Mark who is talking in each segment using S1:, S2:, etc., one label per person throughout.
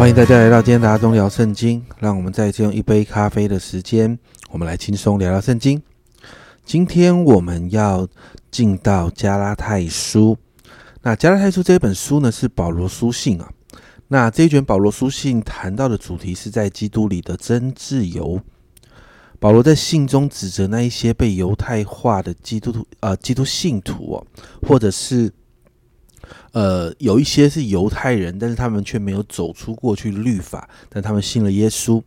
S1: 欢迎大家来到今天大中聊圣经。让我们再次用一杯咖啡的时间，我们来轻松聊聊圣经。今天我们要进到加拉太书。那加拉太书这本书呢，是保罗书信啊。那这一卷保罗书信谈到的主题是在基督里的真自由。保罗在信中指责那一些被犹太化的基督徒，呃，基督信徒哦，或者是。呃，有一些是犹太人，但是他们却没有走出过去律法，但他们信了耶稣。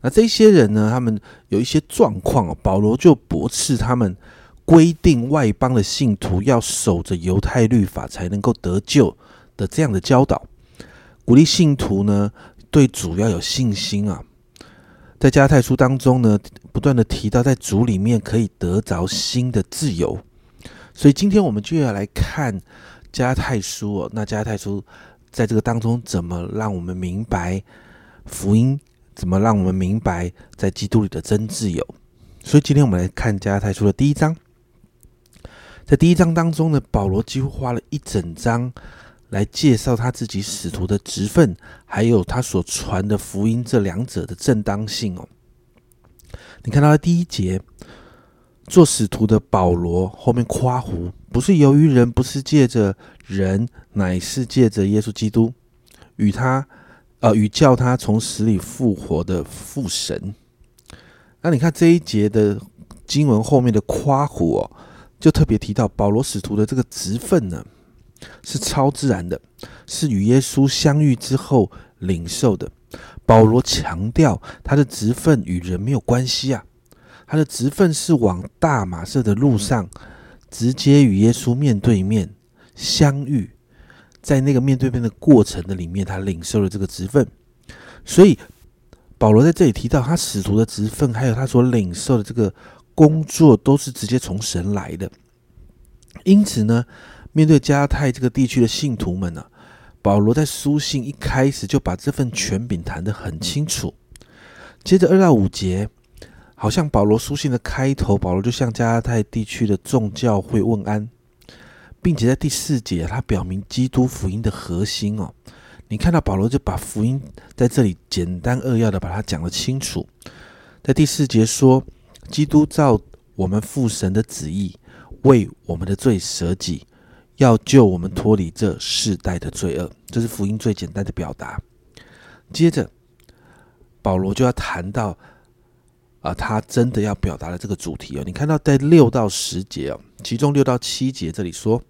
S1: 那这些人呢？他们有一些状况，保罗就驳斥他们规定外邦的信徒要守着犹太律法才能够得救的这样的教导，鼓励信徒呢对主要有信心啊。在加太书当中呢，不断的提到在主里面可以得着新的自由，所以今天我们就要来看。加太书哦，那加太书在这个当中怎么让我们明白福音？怎么让我们明白在基督里的真自由？所以今天我们来看加太书的第一章。在第一章当中呢，保罗几乎花了一整章来介绍他自己使徒的职分，还有他所传的福音这两者的正当性哦。你看到第一节。做使徒的保罗后面夸胡，不是由于人，不是借着人，乃是借着耶稣基督与他，呃，与叫他从死里复活的父神。那你看这一节的经文后面的夸胡哦，就特别提到保罗使徒的这个职分呢，是超自然的，是与耶稣相遇之后领受的。保罗强调他的职分与人没有关系啊。他的职分是往大马色的路上，直接与耶稣面对面相遇，在那个面对面的过程的里面，他领受了这个职分。所以保罗在这里提到他使徒的职分，还有他所领受的这个工作，都是直接从神来的。因此呢，面对加泰这个地区的信徒们呢，保罗在书信一开始就把这份权柄谈得很清楚。接着二到五节。好像保罗书信的开头，保罗就向加拉太地区的众教会问安，并且在第四节，他表明基督福音的核心哦。你看到保罗就把福音在这里简单扼要的把它讲了清楚，在第四节说，基督照我们父神的旨意，为我们的罪舍己，要救我们脱离这世代的罪恶，这是福音最简单的表达。接着，保罗就要谈到。啊，他真的要表达的这个主题哦，你看到在六到十节哦，其中六到七节这里说：“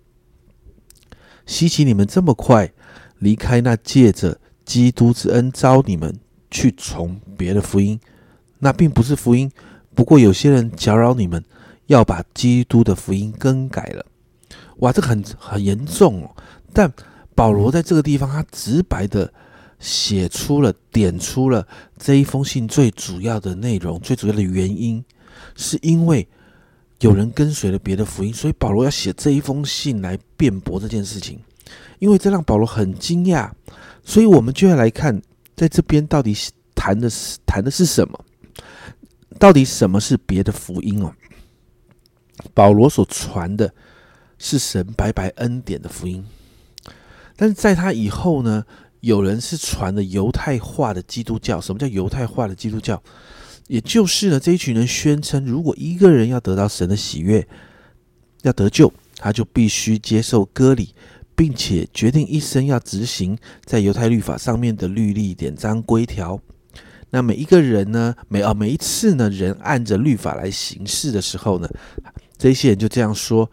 S1: 希奇你们这么快离开那借着基督之恩招你们去从别的福音，那并不是福音。不过有些人搅扰你们，要把基督的福音更改了。哇，这个很很严重哦。但保罗在这个地方，他直白的。写出了、点出了这一封信最主要的内容，最主要的原因，是因为有人跟随了别的福音，所以保罗要写这一封信来辩驳这件事情。因为这让保罗很惊讶，所以我们就要来看，在这边到底谈的是谈的是什么？到底什么是别的福音哦？保罗所传的是神白白恩典的福音，但是在他以后呢？有人是传的犹太化的基督教。什么叫犹太化的基督教？也就是呢，这一群人宣称，如果一个人要得到神的喜悦，要得救，他就必须接受割礼，并且决定一生要执行在犹太律法上面的律例、典章、规条。那每一个人呢，每啊每一次呢，人按着律法来行事的时候呢，这些人就这样说：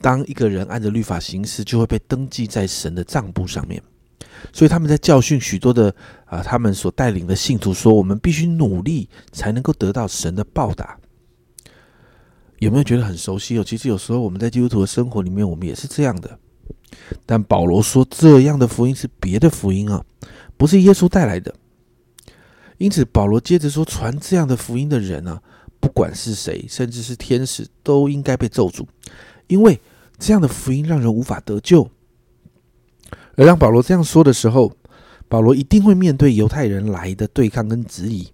S1: 当一个人按着律法行事，就会被登记在神的账簿上面。所以他们在教训许多的啊，他们所带领的信徒说：“我们必须努力才能够得到神的报答。”有没有觉得很熟悉哦？其实有时候我们在基督徒的生活里面，我们也是这样的。但保罗说，这样的福音是别的福音啊，不是耶稣带来的。因此，保罗接着说：“传这样的福音的人呢，不管是谁，甚至是天使，都应该被咒诅，因为这样的福音让人无法得救。”而当保罗这样说的时候，保罗一定会面对犹太人来的对抗跟质疑。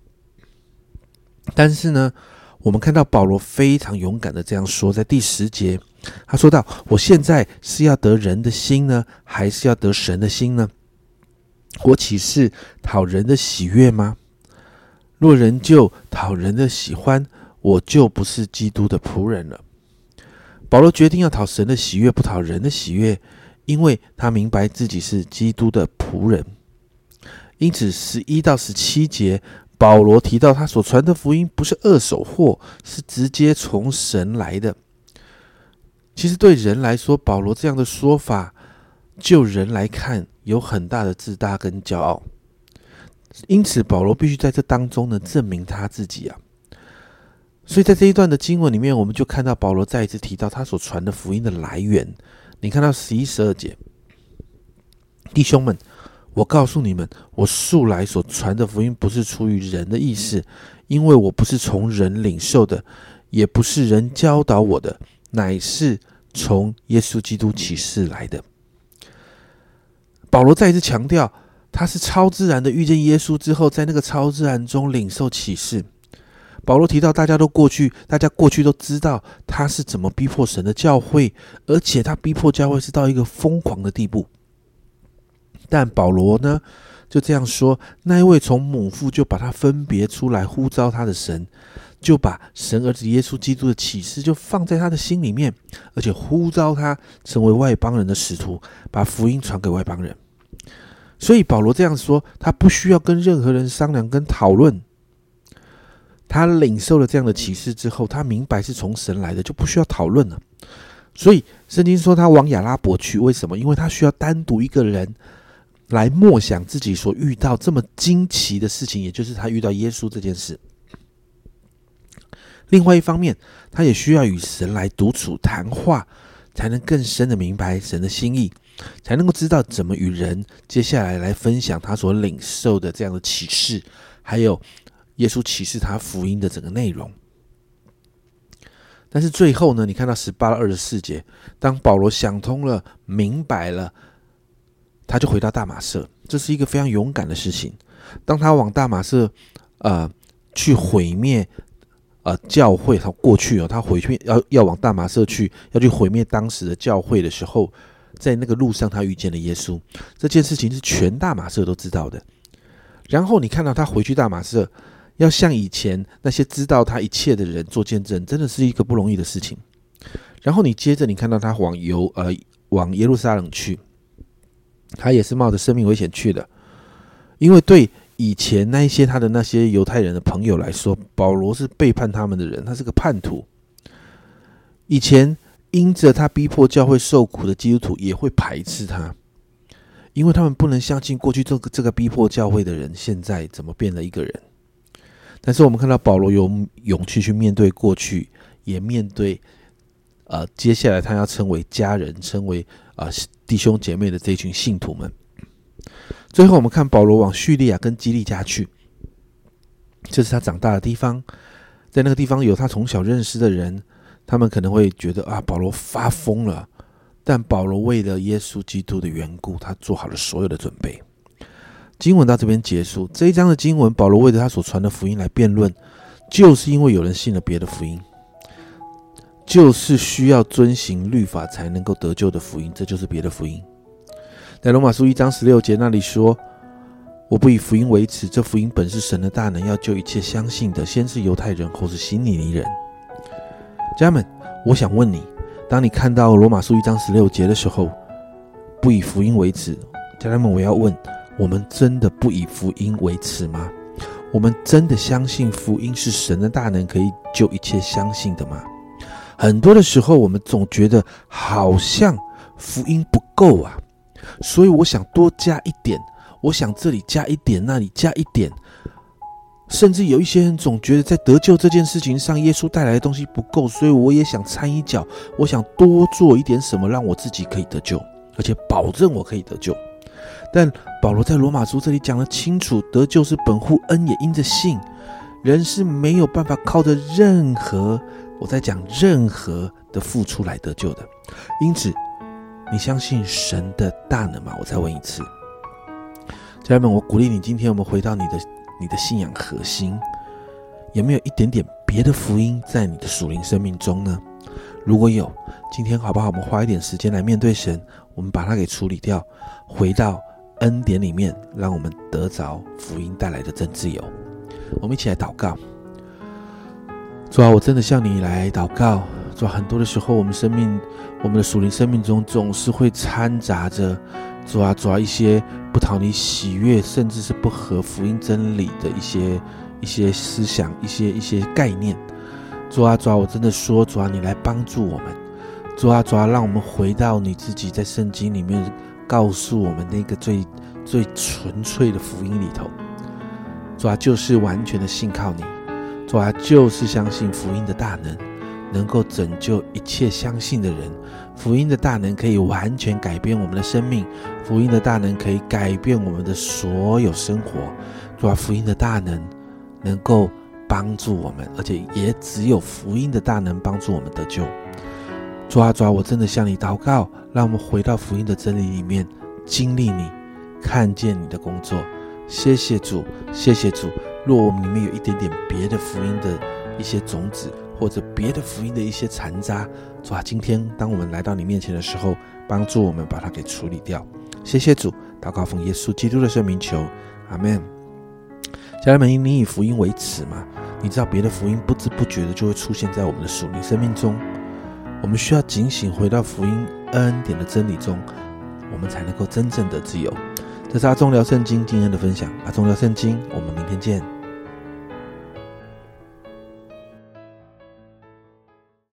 S1: 但是呢，我们看到保罗非常勇敢的这样说，在第十节，他说到：“我现在是要得人的心呢，还是要得神的心呢？”我岂是讨人的喜悦吗？若人就讨人的喜欢，我就不是基督的仆人了。保罗决定要讨神的喜悦，不讨人的喜悦，因为他明白自己是基督的仆人。因此，十一到十七节，保罗提到他所传的福音不是二手货，是直接从神来的。其实对人来说，保罗这样的说法，就人来看，有很大的自大跟骄傲。因此，保罗必须在这当中呢，证明他自己啊。所以在这一段的经文里面，我们就看到保罗再一次提到他所传的福音的来源。你看到十一、十二节，弟兄们，我告诉你们，我素来所传的福音不是出于人的意思，因为我不是从人领受的，也不是人教导我的。乃是从耶稣基督启示来的。保罗再一次强调，他是超自然的遇见耶稣之后，在那个超自然中领受启示。保罗提到，大家都过去，大家过去都知道他是怎么逼迫神的教会，而且他逼迫教会是到一个疯狂的地步。但保罗呢，就这样说：那一位从母腹就把他分别出来呼召他的神。就把神儿子耶稣基督的启示就放在他的心里面，而且呼召他成为外邦人的使徒，把福音传给外邦人。所以保罗这样说，他不需要跟任何人商量跟讨论。他领受了这样的启示之后，他明白是从神来的，就不需要讨论了。所以圣经说他往亚拉伯去，为什么？因为他需要单独一个人来默想自己所遇到这么惊奇的事情，也就是他遇到耶稣这件事。另外一方面，他也需要与神来独处谈话，才能更深的明白神的心意，才能够知道怎么与人接下来来分享他所领受的这样的启示，还有耶稣启示他福音的整个内容。但是最后呢，你看到十八到二十四节，当保罗想通了、明白了，他就回到大马色，这是一个非常勇敢的事情。当他往大马色，呃，去毁灭。呃，教会他过去哦，他回去要要往大马色去，要去毁灭当时的教会的时候，在那个路上他遇见了耶稣，这件事情是全大马色都知道的。然后你看到他回去大马色，要向以前那些知道他一切的人做见证，真的是一个不容易的事情。然后你接着你看到他往犹呃往耶路撒冷去，他也是冒着生命危险去的，因为对。以前那一些他的那些犹太人的朋友来说，保罗是背叛他们的人，他是个叛徒。以前因着他逼迫教会受苦的基督徒也会排斥他，因为他们不能相信过去这个这个逼迫教会的人现在怎么变了一个人。但是我们看到保罗有勇气去面对过去，也面对呃接下来他要成为家人、成为啊弟兄姐妹的这群信徒们。最后，我们看保罗往叙利亚跟基利家去，这是他长大的地方。在那个地方有他从小认识的人，他们可能会觉得啊，保罗发疯了。但保罗为了耶稣基督的缘故，他做好了所有的准备。经文到这边结束，这一章的经文，保罗为了他所传的福音来辩论，就是因为有人信了别的福音，就是需要遵行律法才能够得救的福音，这就是别的福音。在罗马书一章十六节那里说：“我不以福音为耻，这福音本是神的大能，要救一切相信的，先是犹太人，后是希利尼人。”家人们，我想问你：当你看到罗马书一章十六节的时候，不以福音为耻，家人们，我要问：我们真的不以福音为耻吗？我们真的相信福音是神的大能，可以救一切相信的吗？很多的时候，我们总觉得好像福音不够啊。所以我想多加一点，我想这里加一点，那里加一点，甚至有一些人总觉得在得救这件事情上，耶稣带来的东西不够，所以我也想掺一脚，我想多做一点什么，让我自己可以得救，而且保证我可以得救。但保罗在罗马书这里讲得清楚，得救是本乎恩，也因着信，人是没有办法靠着任何，我在讲任何的付出来得救的，因此。你相信神的大能吗？我再问一次，家人们，我鼓励你，今天我们回到你的你的信仰核心，有没有一点点别的福音在你的属灵生命中呢？如果有，今天好不好？我们花一点时间来面对神，我们把它给处理掉，回到恩典里面，让我们得着福音带来的真自由。我们一起来祷告。主啊，我真的向你来祷告。主啊，很多的时候，我们生命，我们的属灵生命中，总是会掺杂着主啊，主啊一些不讨你喜悦，甚至是不合福音真理的一些一些思想、一些一些概念。主啊，主，我真的说，主啊，你来帮助我们。主啊，主，让我们回到你自己在圣经里面告诉我们那个最最纯粹的福音里头。主啊，就是完全的信靠你。主啊，就是相信福音的大能，能够拯救一切相信的人。福音的大能可以完全改变我们的生命，福音的大能可以改变我们的所有生活。主啊，福音的大能能够帮助我们，而且也只有福音的大能帮助我们得救。主啊，主，我真的向你祷告，让我们回到福音的真理里面，经历你，看见你的工作。谢谢主，谢谢主。若我们里面有一点点别的福音的一些种子，或者别的福音的一些残渣，主啊，今天当我们来到你面前的时候，帮助我们把它给处理掉。谢谢主，祷告奉耶稣基督的圣名求，阿门。家人们，你以福音为耻吗？你知道别的福音不知不觉的就会出现在我们的属灵生命中，我们需要警醒，回到福音恩典的真理中，我们才能够真正的自由。这是阿忠聊圣经今天的分享，阿忠聊圣经，我们明天见。